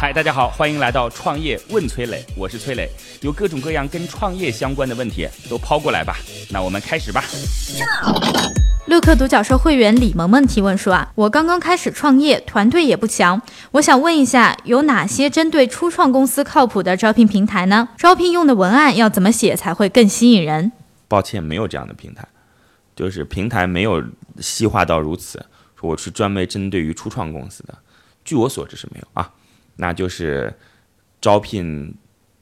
嗨，大家好，欢迎来到创业问崔磊，我是崔磊，有各种各样跟创业相关的问题都抛过来吧。那我们开始吧。乐客独角兽会员李萌萌提问说啊，我刚刚开始创业，团队也不强，我想问一下，有哪些针对初创公司靠谱的招聘平台呢？招聘用的文案要怎么写才会更吸引人？抱歉，没有这样的平台，就是平台没有细化到如此，说我是专门针对于初创公司的，据我所知是没有啊。那就是招聘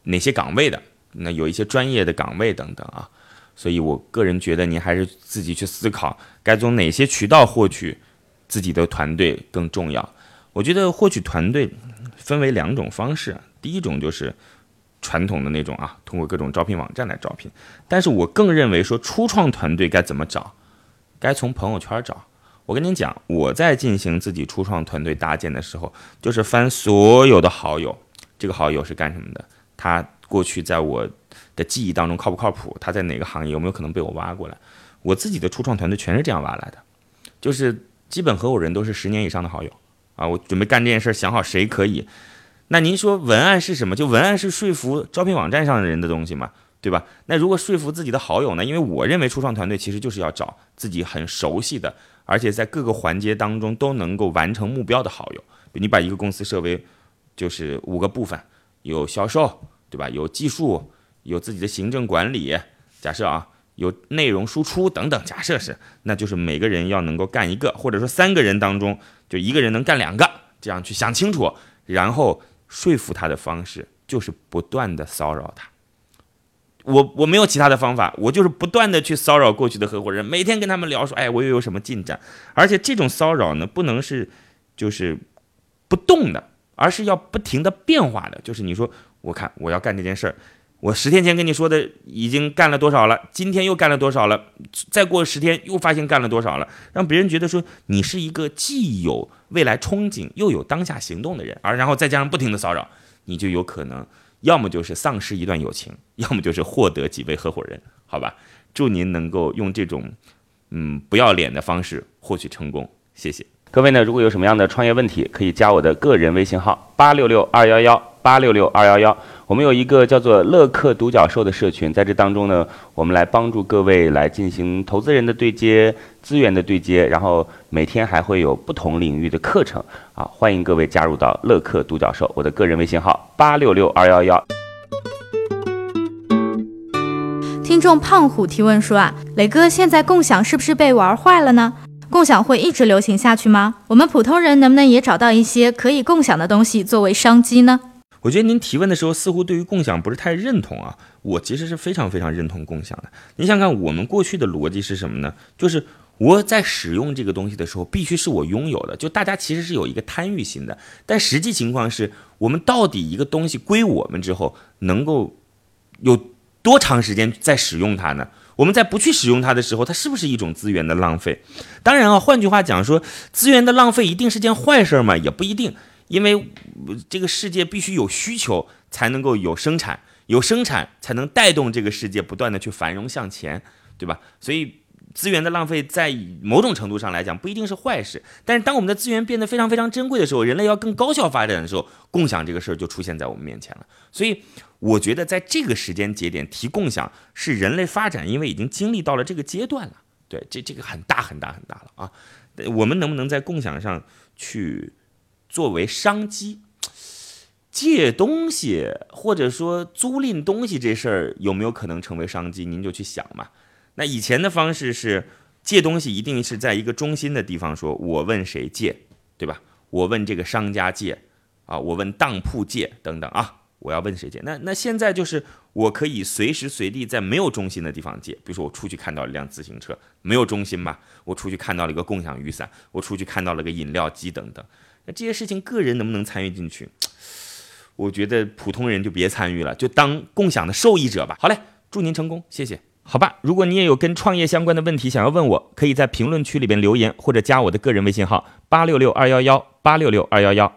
哪些岗位的，那有一些专业的岗位等等啊。所以我个人觉得，您还是自己去思考，该从哪些渠道获取自己的团队更重要。我觉得获取团队分为两种方式，第一种就是传统的那种啊，通过各种招聘网站来招聘。但是我更认为说，初创团队该怎么找？该从朋友圈找。我跟您讲，我在进行自己初创团队搭建的时候，就是翻所有的好友，这个好友是干什么的？他过去在我。的记忆当中靠不靠谱？他在哪个行业有没有可能被我挖过来？我自己的初创团队全是这样挖来的，就是基本合伙人都是十年以上的好友啊。我准备干这件事，想好谁可以。那您说文案是什么？就文案是说服招聘网站上的人的东西嘛，对吧？那如果说服自己的好友呢？因为我认为初创团队其实就是要找自己很熟悉的，而且在各个环节当中都能够完成目标的好友。你把一个公司设为就是五个部分，有销售，对吧？有技术。有自己的行政管理，假设啊，有内容输出等等，假设是，那就是每个人要能够干一个，或者说三个人当中就一个人能干两个，这样去想清楚，然后说服他的方式就是不断的骚扰他。我我没有其他的方法，我就是不断的去骚扰过去的合伙人，每天跟他们聊说，哎，我又有什么进展，而且这种骚扰呢，不能是就是不动的，而是要不停的变化的，就是你说，我看我要干这件事儿。我十天前跟你说的已经干了多少了？今天又干了多少了？再过十天又发现干了多少了？让别人觉得说你是一个既有未来憧憬又有当下行动的人，而然后再加上不停的骚扰，你就有可能要么就是丧失一段友情，要么就是获得几位合伙人，好吧？祝您能够用这种嗯不要脸的方式获取成功，谢谢各位呢。如果有什么样的创业问题，可以加我的个人微信号八六六二幺幺八六六二幺幺。我们有一个叫做“乐客独角兽”的社群，在这当中呢，我们来帮助各位来进行投资人的对接、资源的对接，然后每天还会有不同领域的课程啊，欢迎各位加入到乐客独角兽。我的个人微信号八六六二幺幺。听众胖虎提问说啊，磊哥，现在共享是不是被玩坏了呢？共享会一直流行下去吗？我们普通人能不能也找到一些可以共享的东西作为商机呢？我觉得您提问的时候似乎对于共享不是太认同啊，我其实是非常非常认同共享的。你想想，我们过去的逻辑是什么呢？就是我在使用这个东西的时候，必须是我拥有的，就大家其实是有一个贪欲心的。但实际情况是我们到底一个东西归我们之后，能够有多长时间在使用它呢？我们在不去使用它的时候，它是不是一种资源的浪费？当然啊，换句话讲说，资源的浪费一定是件坏事吗？也不一定。因为这个世界必须有需求，才能够有生产，有生产才能带动这个世界不断的去繁荣向前，对吧？所以资源的浪费在某种程度上来讲不一定是坏事。但是当我们的资源变得非常非常珍贵的时候，人类要更高效发展的时候，共享这个事儿就出现在我们面前了。所以我觉得在这个时间节点提共享是人类发展，因为已经经历到了这个阶段了。对，这这个很大很大很大了啊！我们能不能在共享上去？作为商机，借东西或者说租赁东西这事儿有没有可能成为商机？您就去想嘛。那以前的方式是借东西一定是在一个中心的地方，说我问谁借，对吧？我问这个商家借啊，我问当铺借等等啊，我要问谁借？那那现在就是我可以随时随地在没有中心的地方借，比如说我出去看到一辆自行车，没有中心吧？我出去看到了一个共享雨伞，我出去看到了个饮料机等等。那这些事情，个人能不能参与进去？我觉得普通人就别参与了，就当共享的受益者吧。好嘞，祝您成功，谢谢。好吧，如果你也有跟创业相关的问题想要问我，可以在评论区里边留言，或者加我的个人微信号八六六二幺幺八六六二幺幺。